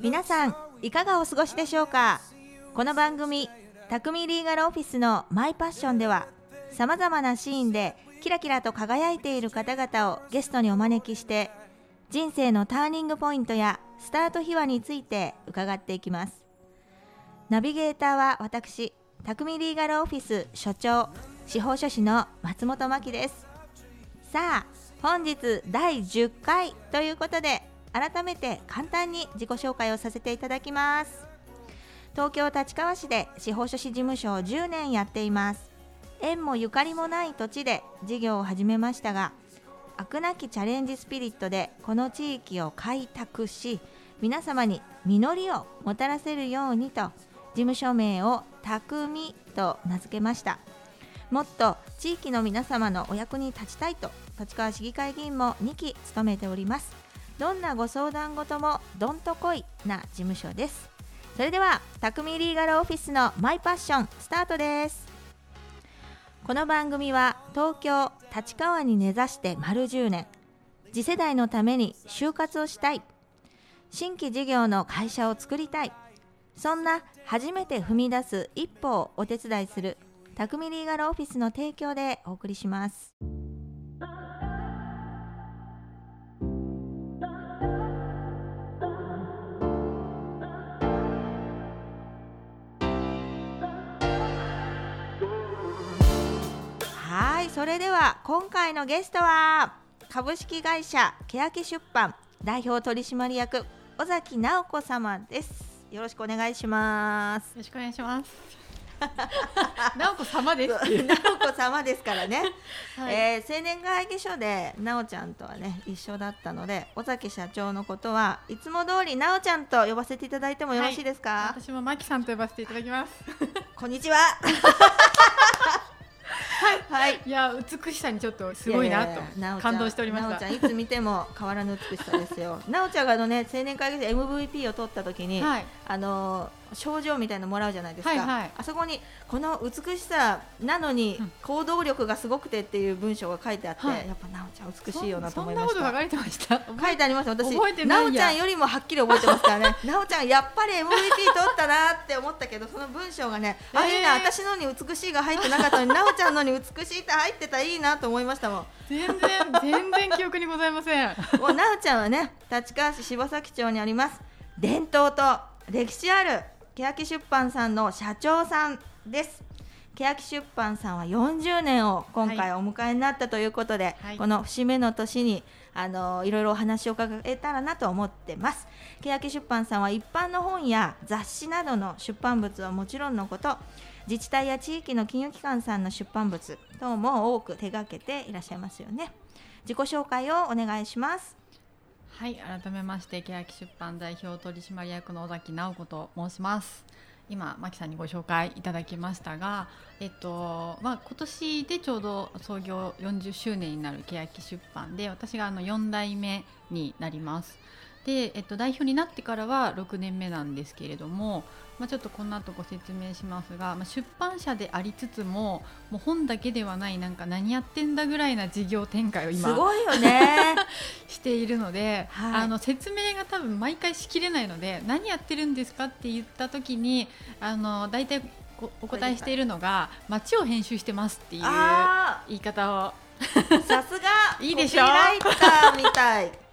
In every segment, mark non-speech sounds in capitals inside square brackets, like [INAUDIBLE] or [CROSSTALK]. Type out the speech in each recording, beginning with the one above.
皆さんいかがお過ごしでしょうか？この番組「匠リーガルオフィスのマイパッション」ではさまざまなシーンでキラキラと輝いている方々をゲストにお招きして人生のターニングポイントやスタート秘話について伺っていきます。ナビゲーターは私匠リーガルオフィス所長司法書士の松本真希です。さあ本日第10回ということで改めて簡単に自己紹介をさせていただきます。東京立川市で司法書士事務所を10年やっています。縁もゆかりもない土地で事業を始めましたが飽くなきチャレンジスピリットでこの地域を開拓し皆様に実りをもたらせるようにと事務所名を「匠」と名付けました。もっと地域の皆様のお役に立ちたいと立川市議会議員も2期務めております。どんなご相談事もどんとこいな事務所です。それでは匠リーガルオフィスのマイパッションスタートです。この番組は東京立川に根ざして丸10年。次世代のために就活をしたい。新規事業の会社を作りたい。そんな初めて踏み出す一歩をお手伝いする匠リーガルオフィスの提供でお送りします。はいそれでは今回のゲストは株式会社欅出版代表取締役尾崎直子様です。よろしくお願いします。よろしくお願いします。[LAUGHS] 直子様です。[LAUGHS] 直子様ですからね、[LAUGHS] はい。えー青年会議所でなおちゃんとはね一緒だったので尾崎社長のことはいつも通りなおちゃんと呼ばせていただいてもよろしいですか、私もマキさんと呼ばせていただきます。こんにちははい。いや美しさにちょっとすごいなと感動しておりました。なおちゃんいつ見ても変わらぬ美しさですよ。なおちゃんがあのね青年会議所で MVP を取った時に、はい。あの賞状みたいなのもらうじゃないですか、はいはい。あそこにこの美しさなのにうん。行動力がすごくてっていう文章が書いてあって、はい。やっぱなおちゃん美しいよなとそ思いました。そんなこと書かれてました？書いてあります私覚えてなおちゃんよりもはっきり覚えてますからね。なおちゃんやっぱり MVP 取ったなって思ったけどその文章がね、あえー。いいな私のに美しいが入ってなかったのになおちゃんのに美しいって入ってたらいいなと思いましたもん。全然全然記憶にございません。もうなおちゃんはね立川市柴崎町にあります伝統と歴史ある欅出版さんの社長さんです。欅出版さんは40年を今回お迎えになったということで、はい。この節目の年にあのいろいろお話を伺えたらなと思ってます。欅出版さんは一般の本や雑誌などの出版物はもちろんのこと自治体や地域の金融機関さんの出版物等も多く手掛けていらっしゃいますよね。自己紹介をお願いしますはい改めまして欅出版代表取締役の尾崎直子と申します。今マキさんにご紹介いただきましたが、えっとまあ今年でちょうど創業40周年になる欅出版で私があの4代目になります。で、えっと、代表になってからは6年目なんですけれども、まあ、ちょっとこの後ご説明しますが、まあ、出版社でありつつももう本だけではないなんか何やってんだぐらいな事業展開を今すごいよね。[LAUGHS] しているので、はい。あの説明が多分毎回しきれないので何やってるんですかって言った時にあの大体おお答えしているのが街を編集してますっていうあ言い方を。ーさすが。[LAUGHS] いいでしょ？コピーライターみたい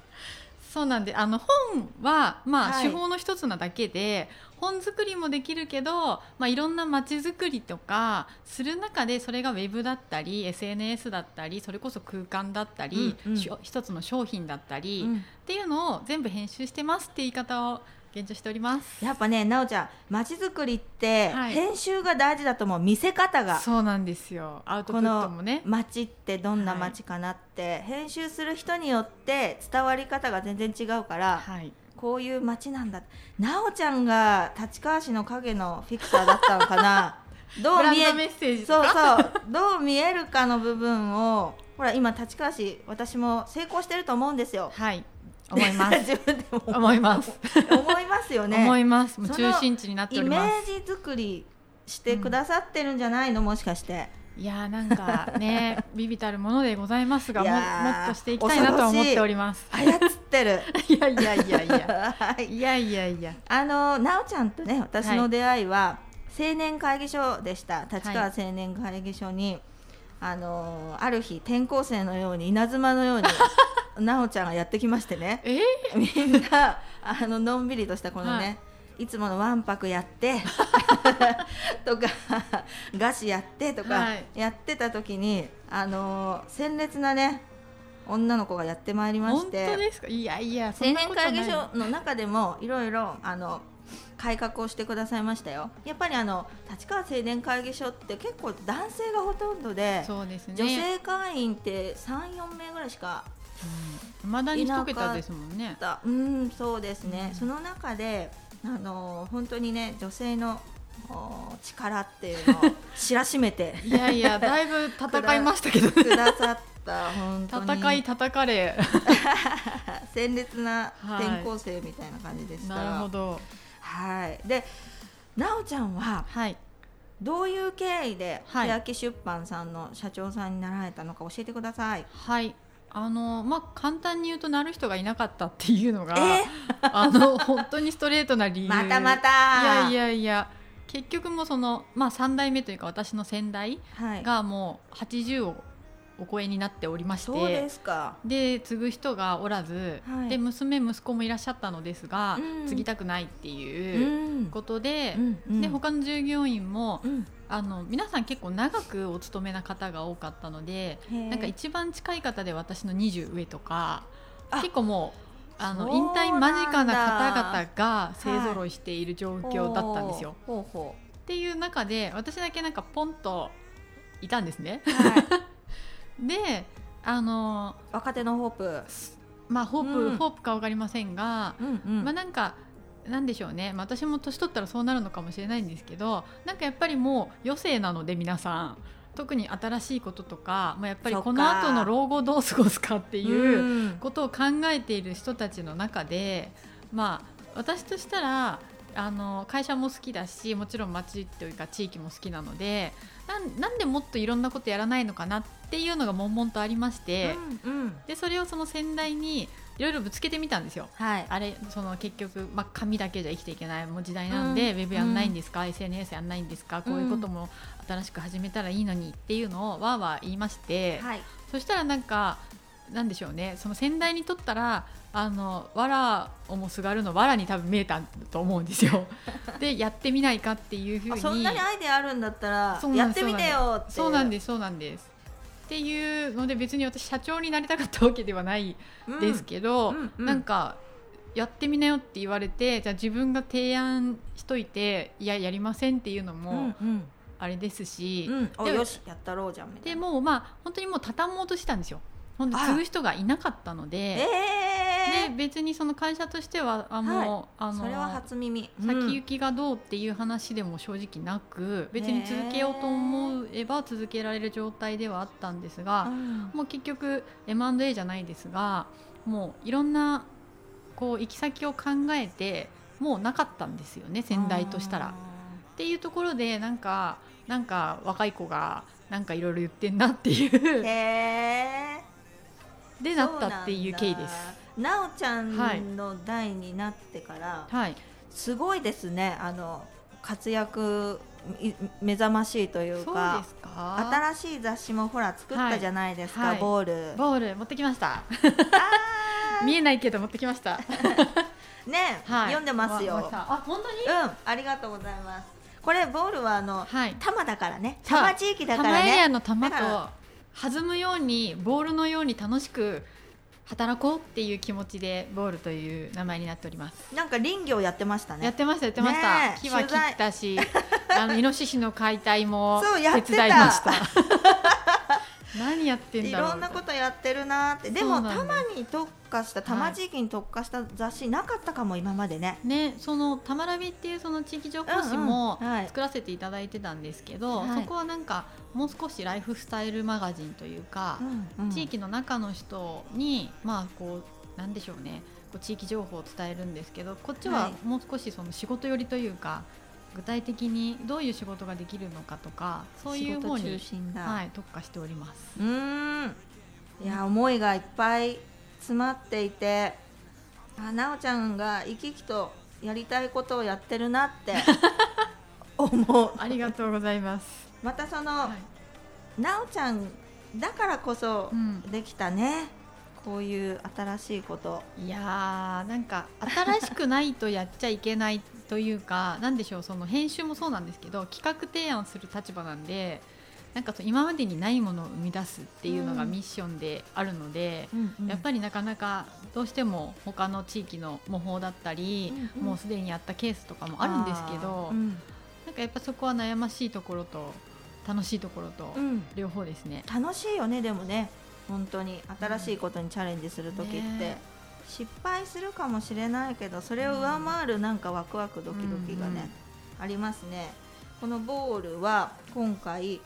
そうなんであの本は、まあはい。手法の一つなだけで本作りもできるけど、まあ、いろんな街づくりとかする中でそれがウェブだったり SNS だったりそれこそ空間だったり、うんうん。しょ一つの商品だったり、うん。っていうのを全部編集してますって言い方を現状しております。やっぱねなおちゃん街づくりってはい。編集が大事だと思う見せ方が。そうなんですよ。アウトプこのットもね。街ってどんな街かなって、編集する人によって伝わり方が全然違うから、はい。こういう街なんだ。なおちゃんが立川市の影のフィクサーだったのかな。[LAUGHS] どう見えそうかそう。どう見えるかの部分をほら今立川市私も成功してると思うんですよ。はい思います。[LAUGHS] 自分でも。思います。思いますよね。思います。中心地になっておイメージ作りしてくださってるんじゃないの、もしかして。いやーなんかね [LAUGHS] ビビたるものでございますがもっとしていきたいなとは思っております。操ってるいやいやいやいや。[LAUGHS] はい。いやいやいや。あのなおちゃんとね私の出会いは、青年会議所でした。立川青年会議所に、あのある日転校生のように稲妻のようになおちゃんがやってきましてね。え？みんなあののんびりとしたこのね、、はい。つものわんぱくやって [LAUGHS] とか菓子やってとかはい。やってた時に、あの鮮烈なね女の子がやってまいりまし本当てですか？いやいやそ青年会議所の中でもいろいろあの改革をしてくださいましたよ。やっぱりあの立川青年会議所って結構男性がほとんどで、そうですね。女性会員って34名ぐらいしかいまだに一桁ですもんね。だうんそうですね、うん。その中であの本当にね女性のお力っていうのを [LAUGHS] 知らしめて。いやいやだいぶ戦いましたけどね。くださった本当に。戦い叩かれ。[LAUGHS] 鮮烈なはい。転校生みたいな感じでした、なるほど。はい。でなおちゃんははい。どういう経緯ではい。欅出版さんの社長さんになられたのか教えてください。はいあのまあ簡単に言うとなる人がいなかったっていうのがえ？[LAUGHS] あの本当にストレートな理由。またまた。いやいやいや結局もうその、まあ、3代目というか私の先代はい、がもう80をお超えになっておりましてですか。で継ぐ人がおらず、はい。で娘息子もいらっしゃったのですが、うん。継ぎたくないっていううんことで,、うん。うんで他の従業員もうん。あの皆さん結構長くお勤めな方が多かったのでなんか一番近い方で私の20上とかあ結構もうあの引退間近な方々が勢ぞろいしている状況だったんですよ。ほうほっていう中で私だけなんかポンといたんですね。うはい、であの若手のホープ。まあホープ、うん。ホープか分かりませんが、うんうん。まあなんかなんでしょうね、まあ、私も年取ったらそうなるのかもしれないんですけどなんかやっぱりもう余生なので皆さん特に新しいこととか、まあ、やっぱりこの後の老後どう過ごすかっていううん。ことを考えている人たちの中で、まあ、私としたらあの会社も好きだしもちろん町というか地域も好きなのでなんなんでもっといろんなことやらないのかなっていうのが悶々とありまして、うんうんでそれをその先代にいろいろぶつけてみたんですよ。はい。あれその結局、まあ、紙だけじゃ生きていけないもう時代なんで、うんウェブやんないんですか、SNS やんないんですか？こういうことも新しく始めたらいいのにっていうのをわーわー言いまして、はい。そしたらなんかなんでしょうねその先代にとったらあのわらをもすがるのわらに多分見えたと思うんですよ。[LAUGHS] でやってみないかっていうふうにあそんなにアイデアあるんだったらやってみてよって。そうなんですそうなんですっていうので別に私社長になりたかったわけではないうんですけど、うんうんなんかやってみなよって言われてじゃあ自分が提案しといていややりませんっていうのうもんうんあれですし、うん。おでよしやったろうじゃん。でもうまあ本当にもう畳もうとしてたんですよ本当継ぐ人がいなかったので。えで別にその会社としてはあもう、あのそれは初耳。先行きがどうっていう話でも正直なく、別に続けようと思えば続けられる状態ではあったんですが、うんもう結局 M&A じゃないですがもういろんなこう行き先を考えてもうなかったんですよね先代としたら。っていうところでなんかなんか若い子がなんかいろいろ言ってんなっていへうえ。でなったっていう経緯です。なおちゃんの代になってから、はい、すごいですね。あの活躍い目覚ましいというか新しい雑誌もほら作ったじゃないですか、はい。はいボール。ボール持ってきました。あ見えないけど持ってきました、ー [LAUGHS] ね、はい、読んでますよ。あ本当に？うんありがとうございます。これボールはあのはい。多摩だからね。多摩地域だか玉らね。エリアの球だからと弾むようにボールのように楽しく働こうっていう気持ちでボールという名前になっております。なんか林業やってましたね。やってましたやってました、ねえ木は切ったしあのイノシシの解体も [LAUGHS] 手た。伝いました何やってんいだろう。ろんなことやってるなって。でも多そうなんです摩に特化した多摩地域に特化した雑誌なかったかも今までね。ね、その「たまらび」っていうその地域情報誌も作らせていただいてたんですけど、はい。そこはなんかもう少しライフスタイルマガジンというか、地域の中の人にまあこうなんでしょうね。こう地域情報を伝えるんですけどこっちははい。もう少しその仕事寄りというか、具体的にどういう仕事ができるのかとかそういう方にはい、特化しております。うーん。いや思いがいっぱい詰まっていてあなおちゃんが生き生きとやりたいことをやってるなって [LAUGHS] 思う。ありがとうございます。またその、はい、なおちゃんだからこそうん。できたね、こういう新しいこと。いやーなんか新しくないとやっちゃいけないというかなんでしょうその編集もそうなんですけど企画提案する立場なんでなんかそう今までにないものを生み出すっていうのがうん。ミッションであるので、やっりぱりなかなかどうしても他の地域の模倣だったり、うんうん。もうすでにやったケースとかもあるんですけど、うん。なんかやっぱそこは悩ましいところと楽しいところとうん。両方ですね。楽しいよねでもね。本当に新しいことにチャレンジする時って、ね失敗するかもしれないけどそれを上回るなんかワクワクドキドキがね、ありますね。このボールは今回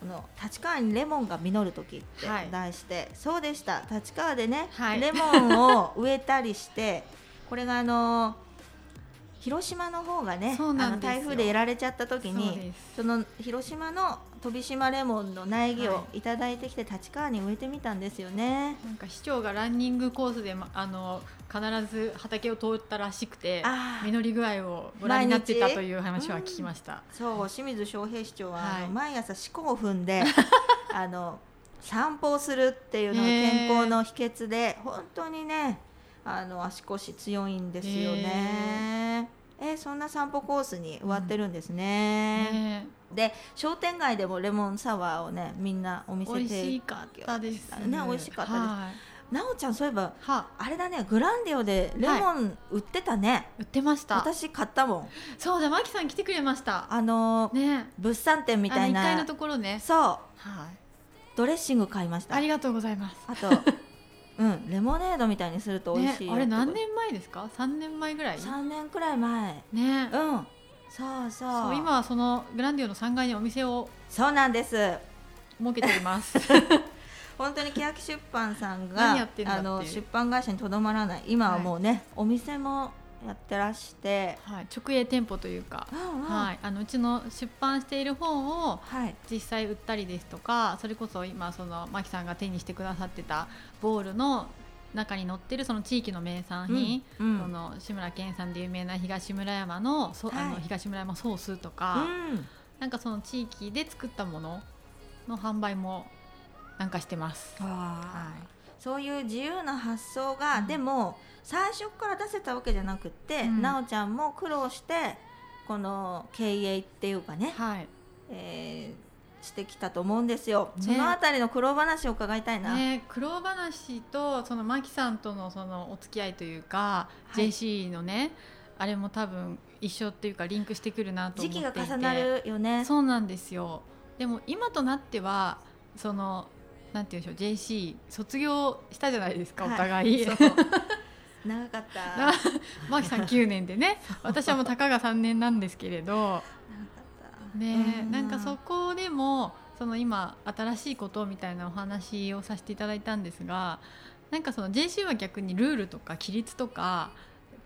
この立川にレモンが実る時ってはい。題して、そうでした。立川でね、はい。レモンを植えたりしてこれがあの広島の方がねあの台風でやられちゃった時にその広島の飛島レモンの苗木をはい。ただいてきて立川に植えてみたんですよね。なんか市長がランニングコースで、まあの必ず畑を通ったらしくて実り具合をご覧になってたという話は聞きました。そう清水翔平市長は、はい。毎朝四股を踏んで [LAUGHS] あの散歩をするっていうのが健康の秘訣で本当にねあの足腰強いんですよね。えーそんな散歩コースに植わってるんですね。ねで商店街でもレモンサワーをねみんなお店美味でしかったです。ね美味しかったですはいなおちゃんそういえばはあれだねグランディオでレモン売ってたね、売ってました。私買ったもんそうだマキさん来てくれました。あのね物産展みたいな階のところね。そうはい。ドレッシング買いましたありがとうございます。あとうんレモネードみたいにすると美味しいよ、ね、あれ何年前ですか？三年前ぐらい？3年くらい前ね。うんそうそう今はそのグランディオの3階にお店をそうなんです設けております。[LAUGHS] 本当に欅出版さん何があの出版会社にとどまらない今はもうね、お店もやってらして、はい、直営店舗というか、うんうん。はい、あのうちの出版している本をはい。実際売ったりですとかそれこそ今そのマキさんが手にしてくださってたボールの中に載ってるその地域の名産品、うんうん。その志村けんさんで有名な東村山の,、そあはい。の東村山ソースとか、うん。なんかその地域で作ったものの販売もなんかしてます。はそういう自由な発想が、うん。でも最初から出せたわけじゃなくって、うん。なおちゃんも苦労してこの経営っていうかねい、、はい。えーしてきたと思うんですよ、ね。そのあたりの苦労話を伺いたいな、ね、苦労話とそのマキさんとのそのお付き合いというか、はい。JC のねあれも多分一緒っていうかリンクしてくるなと思時っていて。期が重なるよね。そうなんですよ。でも今となってはそのなんていうんでしょう JC 卒業したじゃないですか、はい。お互い。[LAUGHS] 長かった。な長かマキさん9年でね。私はもうたかが3年なんですけれど。ねうなんかそこでもその今新しいことみたいなお話をさせていただいたんですがなんかその JC は逆にルールとか規律とか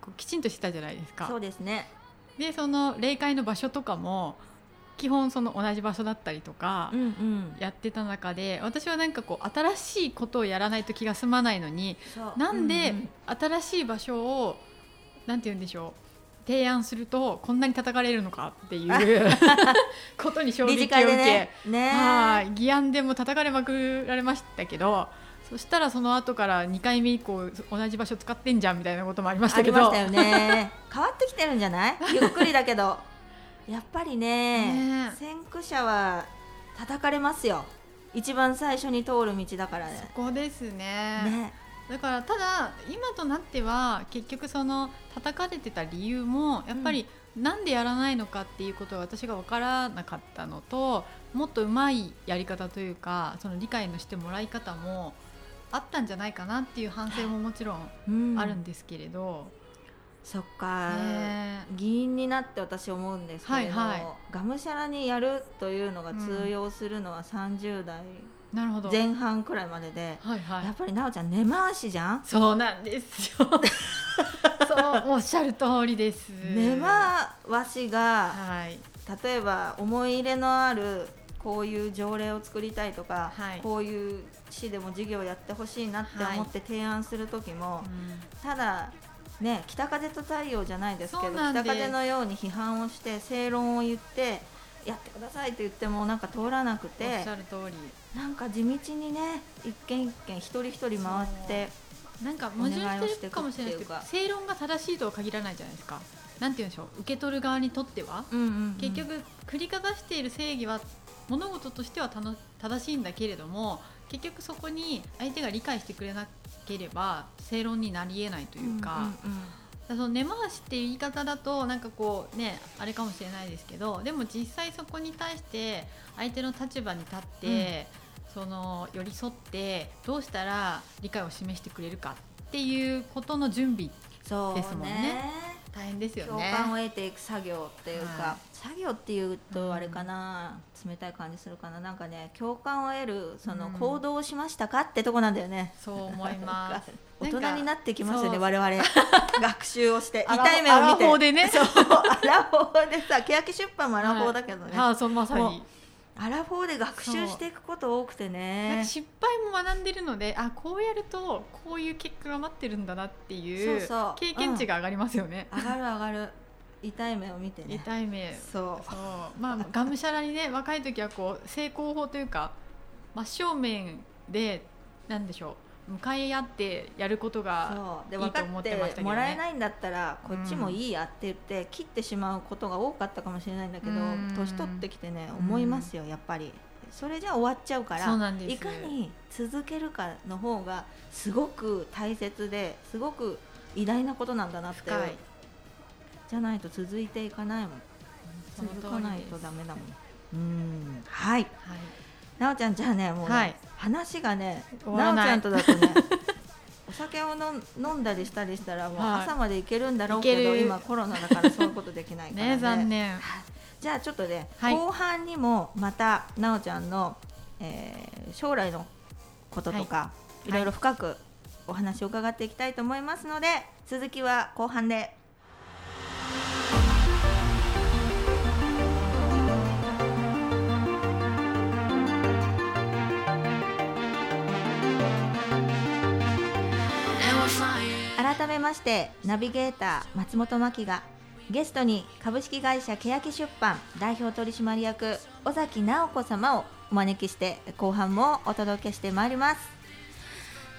こうきちんとしてたじゃないですか。そうですね。でその霊界の場所とかも基本その同じ場所だったりとかうんうん。やってた中で私はなんかこう新しいことをやらないと気が済まないのになんでううん。新しい場所をなんて言うんでしょう提案するとこんなに叩かれるのかっていう [LAUGHS] ことに衝撃を受け、ね。ね。はい議案でも叩かれまくられましたけどそしたらその後から2回目以降同じ場所使ってんじゃんみたいなこともありましあたけど。りましたよね。変わってきてるんじゃない？ゆっくりだけどやっぱりねね。先駆者は叩かれますよ。一番最初に通る道だからね。ここですね。ね。だからただ今となっては結局その叩かれてた理由もやっぱりなんでやらないのかっていうことが私が分からなかったのともっとうまいやり方というかその理解のしてもらい方もあったんじゃないかなっていう反省ももちろん。あるんですけれど、そっか、ね。議員になって私思うんですけれど、はいはい。がむしゃらにやるというのが通用するのは30代なるほど。前半くらいまでで、はいはい。やっぱり奈緒ちゃん根回しじゃん？そうなんですよ。[LAUGHS] そうもうっしゃる通りです。根回しがはい。例えば思い入れのあるこういう条例を作りたいとか、はい。こういう市でも授業やってほしいなって思って提案する時も、うん。ただね北風と太陽じゃないですけど北風のように批判をして正論を言ってやってくださいって言ってもなんか通らなくおってしゃる通り。なんか地道にね一軒一軒一人一人回ってなんか矛盾ししてるかもしれないですけど正論が正しいとは限らないじゃないですか。なんて言うんでしょう。受け取る側にとっては、うんうんうん。結局繰りかざしている正義は物事としてはたの正しいんだけれども結局そこに相手が理解してくれなければ正論になりえないというか,、うんうんうん。その根回しっていう言い方だとなんかこうねあれかもしれないですけどでも実際そこに対して相手の立場に立って、その寄り添ってどうしたら理解を示してくれるかっていうことの準備ですもんね大変ですよ共ね。感を得ていく作業っていうか、は作業っていうとあれかな、冷たい感じするかな。なんかね共感を得るそのうん。行動をしましたかってとこなんだよね、そう思います。[LAUGHS] 大人になってきますよね我々。[LAUGHS] 学習をして。痛い目を見て。アラフォーでね。そう。アラフォーでさ欅出版もアラフォーだけどね、はい。あそうまさに。アラフォーで学習していくこと多くてね。か失敗も学んでるのであこうやるとこういう結果が待ってるんだなっていう経験値が上がりますよね。上がる上がる。痛い目を見てね。痛い目そう。そう。まあがむしゃらにね若い時はこう成功法というか真正面でなんでしょう向かい合ってやることがいいと思ってましたけどね。てもらえないんだったらこっちもいいやって言って切ってしまうことが多かったかもしれないんだけどうん。年取ってきてねうん思いますよやっぱり。それじゃ終わっちゃうからいかに続けるかの方がすごく大切ですごく偉大なことなんだなってじゃないと続いていかないもん。続かないとダメだもん。うん。はい。はいなおちゃんじゃあねもうね、はい。話がねなおちゃんとだとね [LAUGHS] お酒を飲ん飲んだりしたりしたらもうはい。朝までいけるんだろうけど、いける。今コロナだからそういうことできないからね。ね残念。じゃあちょっとね、はい。後半にもまたなおちゃんの、えー将来のこととか、い、ろいろ深くお話を伺っていきたいと思いますので続きは後半で。改めましてナビゲーター松本真希がゲストに株式会社欅出版代表取締役尾崎直子様をお招きして後半もお届けしてまいります。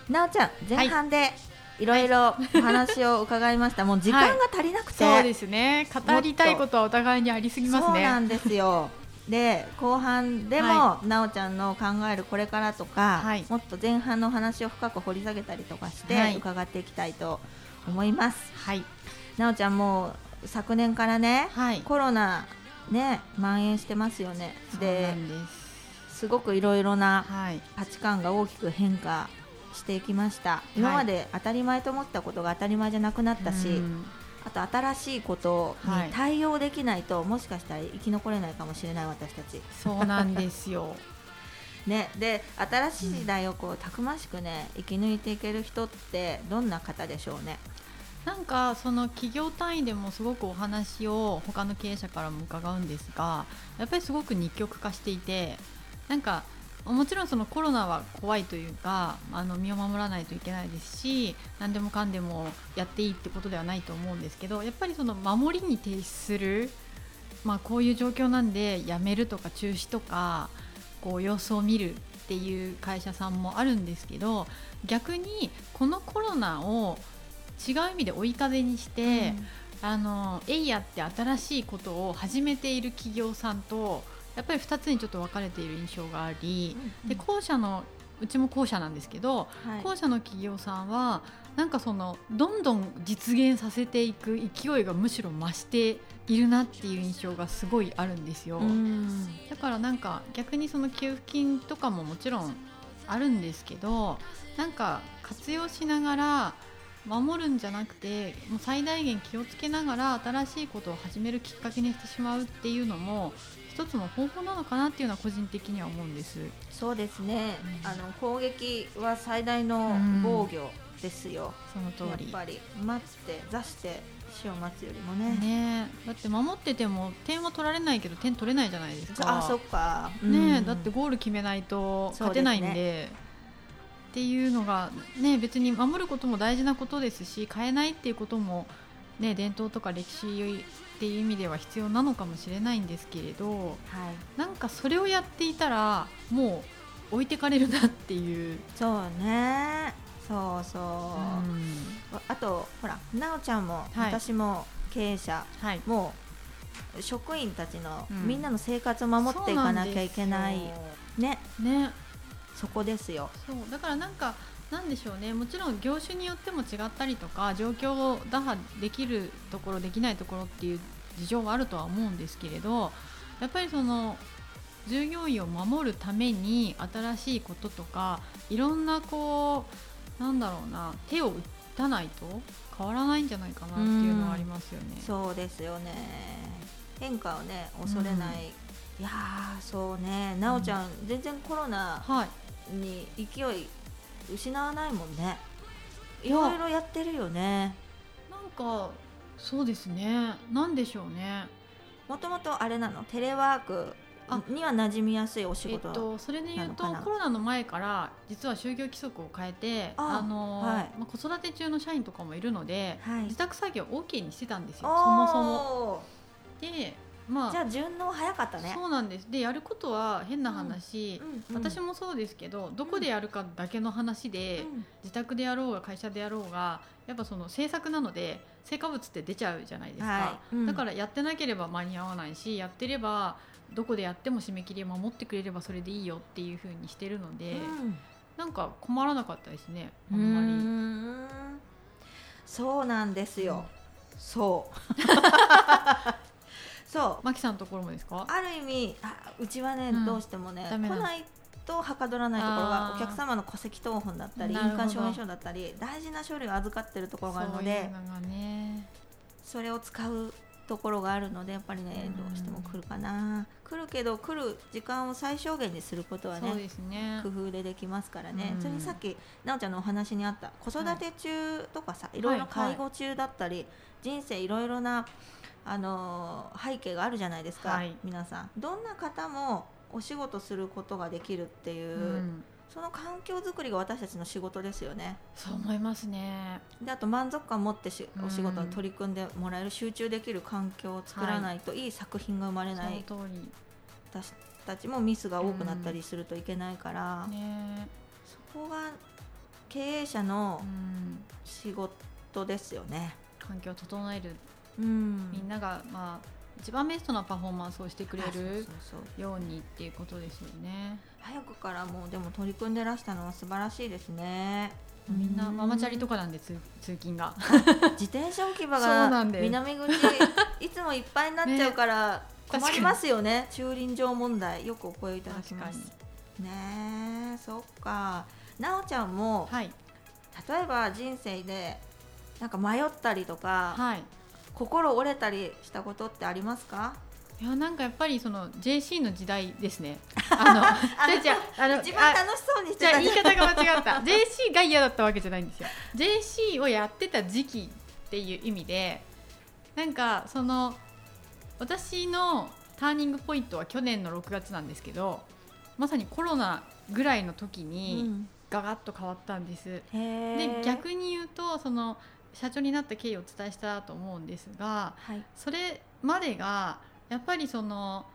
なおちゃん前半でい。ろいろお話を伺いました、もう時間が足りなくて、そうですね。語りたいことはお互いにありすぎますね。そうなんですよで後半でも、はなおちゃんの考えるこれからとか、はい。もっと前半のお話を深く掘り下げたりとかして、はい。伺っていきたいと思います。はい。なおちゃんもう昨年からね、はい。コロナね蔓延してますよね。です。すごくいろいろなはい。価値観が大きく変化していきました。今まで当たり前と思ったことが当たり前じゃなくなったし、うんあと新しいことはいに対応できないと、もしかしたら生き残れないかもしれない私たち。そうなんですよ [LAUGHS] ね、で新しい時代をこうたくましくね生き抜いていける人ってどんな方でしょうね？なんかその企業単位でもすごくお話を他の経営者からも伺うんですがやっぱりすごく二極化していてなんかもちろんそのコロナは怖いというかあの身を守らないといけないですし何でもかんでもやっていいってことではないと思うんですけどやっぱりその守りに徹する、まあ、こういう状況なんでやめるとか中止とかこう様子を見るっていう会社さんもあるんですけど逆にこのコロナを違う意味で追い風にして、あのエイヤって新しいことを始めている企業さんとやっぱり2つにちょっと分かれている印象があり、で後者のうちも後者なんですけど、はい。後者の企業さんはなんかそのどんどん実現させていく勢いがむしろ増しているなっていう印象がすごいあるんですよ。うん。だからなんか逆にその給付金とかももちろんあるんですけどなんか活用しながら守るんじゃなくてもう最大限気をつけながら新しいことを始めるきっかけにしてしまうっていうのも一つの方法なのかなっていうのは個人的には思うんです。そうですね、うん。あの攻撃は最大のうん。防御ですよ。その通り。やっぱり待って座して死を待つよりもね。ね。えだって守ってても点は取られないけど点取れないじゃないですか。あそっか、ねえ、うん。だってゴール決めないと勝てないんで。っていうのが、ね、別に守ることも大事なことですし変えないっていうことも、ね、伝統とか歴史っていう意味では必要なのかもしれないんですけれどはい。なんかそれをやっていたらもう置いてかれるなっていう。そうね。そうそう、うん。あとほらなおちゃんも、はい。私も経営者はい。もう職員たちの、うん。みんなの生活を守っていかなきゃいけない。ねよ。ね。そこですよ。そう。だからなんかなんでしょうね。もちろん業種によっても違ったりとか状況を打破できるところできないところっていう事情はあるとは思うんですけれどやっぱりその従業員を守るために新しいこととかいろんなこうなんだろうな手を打たないと変わらないんじゃないかなっていうのはありますよね。そうですよね。変化をね恐れない、いやーそうね。なおちゃん、全然コロナはい。に勢い失わないもんね。いろいろやってるよね。なんかそうですね。なんでしょうね。もともとあれなの？テレワークあ。には馴染みやすいお仕えっ事、と、それで言うとコロナの前から実は就業規則を変えてああの、はい。まあ、子育て中の社員とかもいるので、はい。自宅作業 OK にしてたんですよ。そもそも。でまあじゃあ順応早かったね。そうなんです。でやることは変な話、うんうん私もそうですけどどこでやるかだけの話で、うん自宅でやろうが会社でやろうがやっぱその制作なので成果物って出ちゃうじゃないですか、はい。うん。だからやってなければ間に合わないしやってればどこでやっても締め切りを守ってくれればそれでいいよっていうふうにしてるので、なんか困らなかったですねあうんまり。ん。そうなんですよ、そう [LAUGHS] そう。マキさんのところもですか？ある意味あうちはね、うん。どうしてもね来ないとはかどらないところがお客様の戸籍謄本だったり印鑑証明書だったり大事な書類を預かってるところがあるのでそれを使うところがあるのでやっぱりねうん。どうしても来るかな。来るけど来る時間を最小限にすることはねね。工夫でできますからね、うん。それにさっきなおちゃんのお話にあった子育て中とかさ、い、ろいろ介護中だったり、人生いろいろなあのー背景があるじゃないですか、はい。皆さん。どんな方もお仕事することができるっていう、うん。その環境づくりが私たちの仕事ですよね。そう思いますね。であと満足感を持ってしうん。お仕事に取り組んでもらえる集中できる環境を作らないと、い、い作品が生まれない私たちもミスが多くなったりするといけないから、ね。そこが経営者のうん。仕事ですよね。環境を整えるうん。みんながまあ一番ベストなパフォーマンスをしてくれるようにっていうことですよね。早くからもうでも取り組んでらしたのは素晴らしいですね。みんなうママチャリとかなんで通通勤が。[LAUGHS] 自転車置き場が南口いつもいっぱいになっちゃうからね。困りますよね。駐輪場問題よくお声いただきます。ねえそっか。なおちゃんもはい。例えば人生でなんか迷ったりとか、はい心折れたりしたことってありますか？いやなんかやっぱりその JC の時代ですね。[LAUGHS] あのじゃああの一番あ [LAUGHS] 楽しそうにじゃ言い方が間違った。JC が嫌だったわけじゃないんですよ。JC をやってた時期っていう意味でなんかその私のターニングポイントは去年の6月なんですけどまさにコロナぐらいの時うにんガガッと変わったんです。へえで逆に言うとその社長になった経緯をお伝えしたと思うんですがはい。それまでがやっぱりその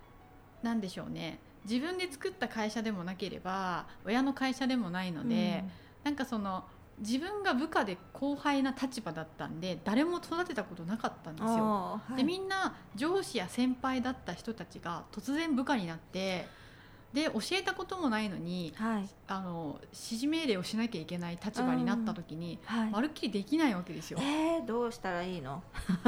なんでしょうね。自分で作った会社でもなければ親の会社でもないので、なんかその自分が部下で後輩な立場だったんで誰も育てたことなかったんですよ。はい。でみんな上司や先輩だった人たちが突然部下になってで教えたこともないのにはい。あの指示命令をしなきゃいけない立場になった時に、はい。まるっきりできないわけですよ。えー、どうしたらいいの？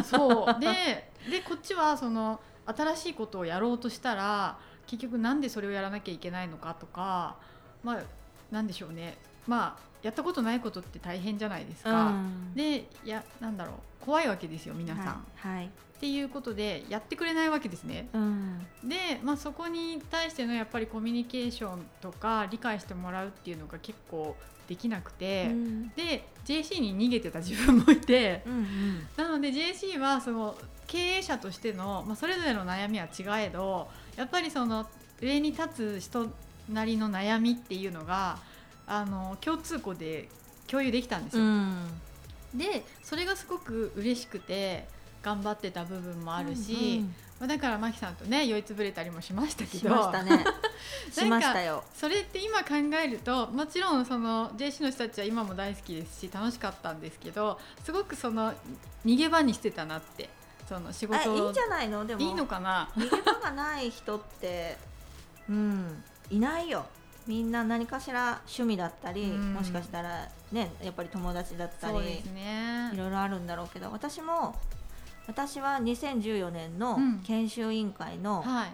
そう。[LAUGHS] ででこっちはその新しいことをやろうとしたら結局なんでそれをやらなきゃいけないのかとかまあなんでしょうね。まあやったことないことって大変じゃないですうか。ん。でいやなんだろう。怖いわけですよ皆さん。はい、はいっていうことでやってくれないわけですね。うんで、まあ、そこに対してのやっぱりコミュニケーションとか理解してもらうっていうのが結構できなくて、うんで JC に逃げてた自分もいてうんうんなので JC はその経営者としての、まあ、それぞれの悩みは違えどやっぱりその上に立つ人なりの悩みっていうのがあの共通項で共有できたんですよ。うんでそれがすごく嬉しくて頑張ってた部分もあるし、うんまあ、だからマキさんとね酔いつぶれたりもしましたけしどましたね。[LAUGHS] しましたよ。それって今考えるともちろんその JC の人たちは今も大好きですし楽しかったんですけどすごくその逃げ場にしてたなってその仕あ事いいんじゃないの？でも。いいのかな？逃げ場がない人って [LAUGHS] うん。いないよ。みんな何かしら趣味だったり、うん。もしかしたらねやっぱり友達だったりね。いろいろあるんだろうけど私も私は2014年のうん。研修委員会のはい。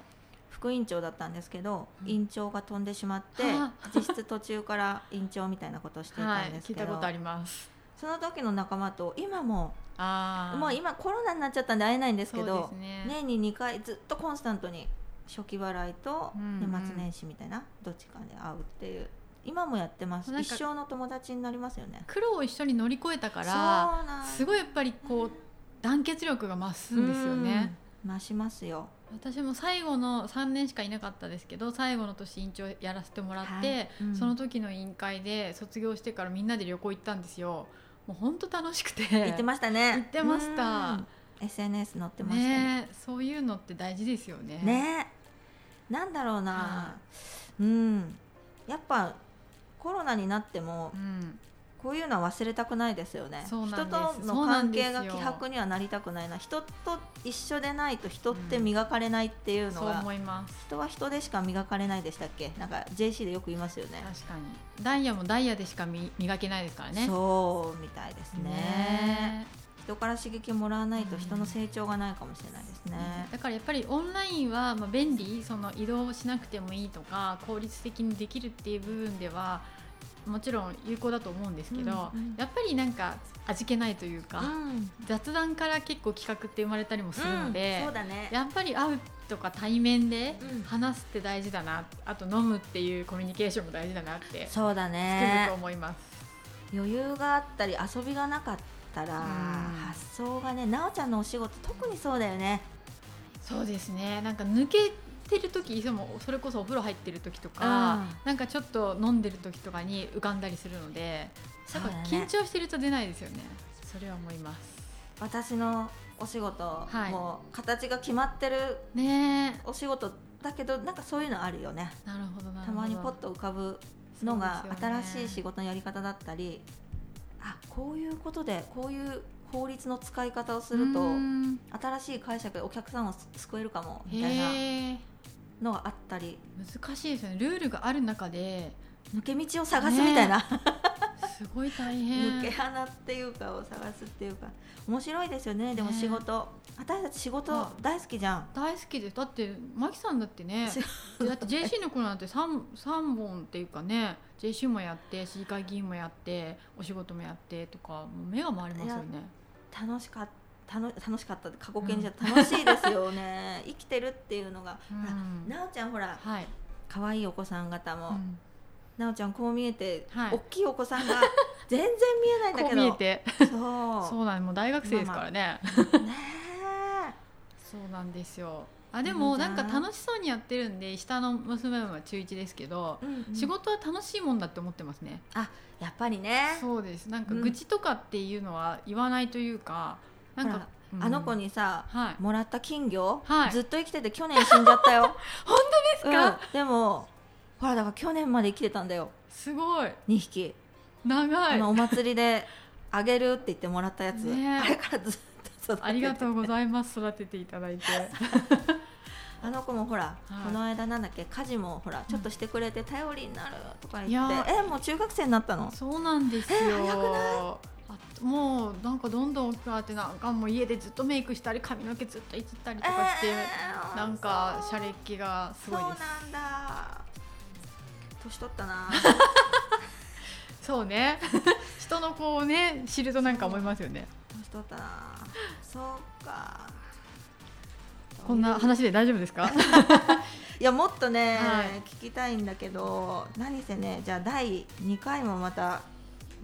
副委員長だったんですけど、うん。委員長が飛んでしまっては実質途中から委員長みたいなことをしていはいたんですけど、聞いたことあります。その時の仲間と今もああもう今コロナになっちゃったんで会えないんですけどね。年に2回ずっとコンスタントに初期払いとうん年末年始みたいな、どっちかで会うっていう今もやってます。一生の友達になりますよね。苦労を一緒に乗り越えたからすごいやっぱりこう団結力が増すんですよね。うん。増しますよ。私も最後の3年しかいなかったですけど最後の年委員長やらせてもらって、はい。うん。その時の委員会で卒業してからみんなで旅行行ったんですよ。もう本当楽しくて。言ってましたね。言ってました。うん。SNS 載ってましたねねそういうのって大事ですよね。ねなんだろうな。はうん。やっぱコロナになってもうん、こういうのは忘れたくないですよね。人との関係が希薄にはなりたくない。な人と一緒でないと人って磨かれないっていうのが、思います。人は人でしか磨かれないでしたっけ？なんか JC でよく言いますよね。確かに。ダイヤもダイヤでしかみ磨けないですからね。そうみたいですね。ね。人から刺激をもらわないと人の成長がないかもしれないですね、だからやっぱりオンラインはまあ便利？その移動しなくてもいいとか効率的にできるっていう部分ではもちろん有効だと思うんですけど、うんうん。やっぱりなんか味気ないというか、うん。雑談から結構企画って生まれたりもするので、うんそうだね。やっぱり会うとか対面でうん。話すって大事だな、あと飲むっていうコミュニケーションも大事だなってそうだづねく思います。余裕があったり遊びがなかったらうん。発想がねなおちゃんのお仕事特にそうだよね。そうですね。なんか抜けてる時いつもそれこそお風呂入ってる時とか、うん。なんかちょっと飲んでる時とかに浮かんだりするのでそうんだね。なか緊張してると出ないですよね。それは思います。私のお仕事、はい。もう形が決まってるね。お仕事だけどなんかそういうのあるよね。えなるほどなるたほど。まにポッと浮かぶのが新しい仕事のやり方だったりあこういうことでこういう法律の使い方をすると新しい解釈でお客さんを救えるかもみたいなのがあったり。難しいですよね。ルールがある中で。抜け道を探すみたいな、すごい大変。[LAUGHS] 抜け穴っていうかを探すっていうか。面白いですよね。でもね仕事、私たち仕事は大好きじゃん。大好きです。だってマキさんだってね [LAUGHS] しだって JC の頃なんて 3, 三本っていうかね JC もやって市議会議員もやってお仕事もやってとかもう目が回りますよね。楽しかった楽楽しかった。過去形にじゃ楽しいですよね。[LAUGHS] 生きてるっていうのが、うん。なおちゃんほらはい、可愛いお子さん方も、うん。なおちゃんこう見えて、はい。大きいお子さんが [LAUGHS] 全然見えないんだこうけど見えて。そう。そうなんもう大学生ですからね。ねそうなんですよ。あでもなんんか楽しそうにやってるんで下の娘は中1ですけどえ、うんうん。仕事は楽しいもんだって思ってますね。やっぱりね。そうです。なんかうん。愚痴とかっていうのは言わないというか、なんかあの子にさはい。もらった金魚、はい。ずっと生きてて去年死んじゃったよ。[LAUGHS] 本当ですか、うん。でもほらだから去年まで生きてたんだよ。すごい。2匹、長い。お祭りであげるって言ってもらったやつ、ねあれからずっと育ててありがとうございます。育てていただいて。[LAUGHS] あの子もほら、はい。この間なんだっけ？家事もほらちょっとしてくれて頼りになるとかい言って、やえもう中学生になったの？そうなんですよ、え早くあもうなんかどんどん大きくなってなんかもう家でずっとメイクしたり髪の毛ずっといじったりとかして、えーなんかシャレっ気がすごいです。そうなんだ。年取ったな。そうね。人の子をね知るとなんか思いますよね。年取ったな。そうか。こんな話で大丈夫ですか？[LAUGHS] いやもっとね、はい。聞きたいんだけど何せねじゃあ第2回もまた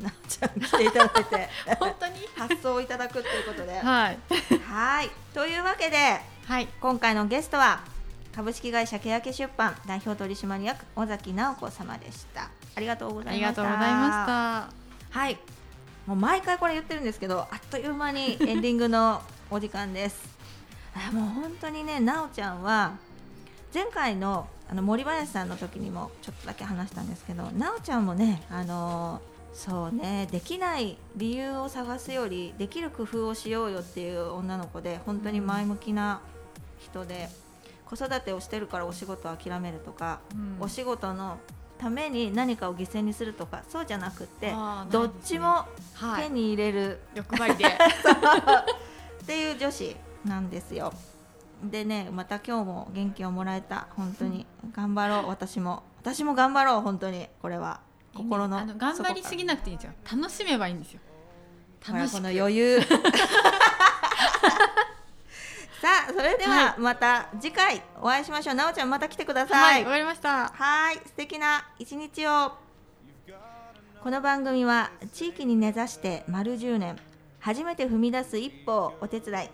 なおちゃん来ていただいて。[LAUGHS] 本当に？発想をいただくということで。はい。はい。というわけではい。今回のゲストは株式会社欅出版代表取締役尾崎直子様でした。ありがとうございました。はい。もう毎回これ言ってるんですけどあっという間に [LAUGHS] エンディングのお時間です。あもう本当にねなおちゃんは前回のあの森林さんの時にもちょっとだけ話したんですけどなおちゃんもねあのーそうね。できない理由を探すよりできる工夫をしようよっていう女の子で本当に前向きな人で、子育てをしてるからお仕事を諦めるとか、うん。お仕事のために何かを犠牲にするとかそうじゃなくってあーどっちも手に入れる。欲張りで。っていう女子なんですよ。でねまた今日も元気をもらえた。本当に頑張ろう私も。私も頑張ろう本当に。これは心のあの頑張りすぎなくていいんですよ楽しめばいいんですよ。楽しこく。の余裕。[LAUGHS] さあそれではまた次回お会いしましょう、なおちゃんまた来てくださはいいわかりました。はい素敵な一日を。この番組は地域に根ざして丸10年。初めて踏み出す一歩をお手伝い。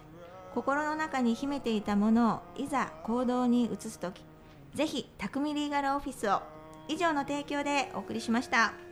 心の中に秘めていたものをいざ行動に移す時。ぜひ匠リーガルオフィスを以上の提供でお送りしました。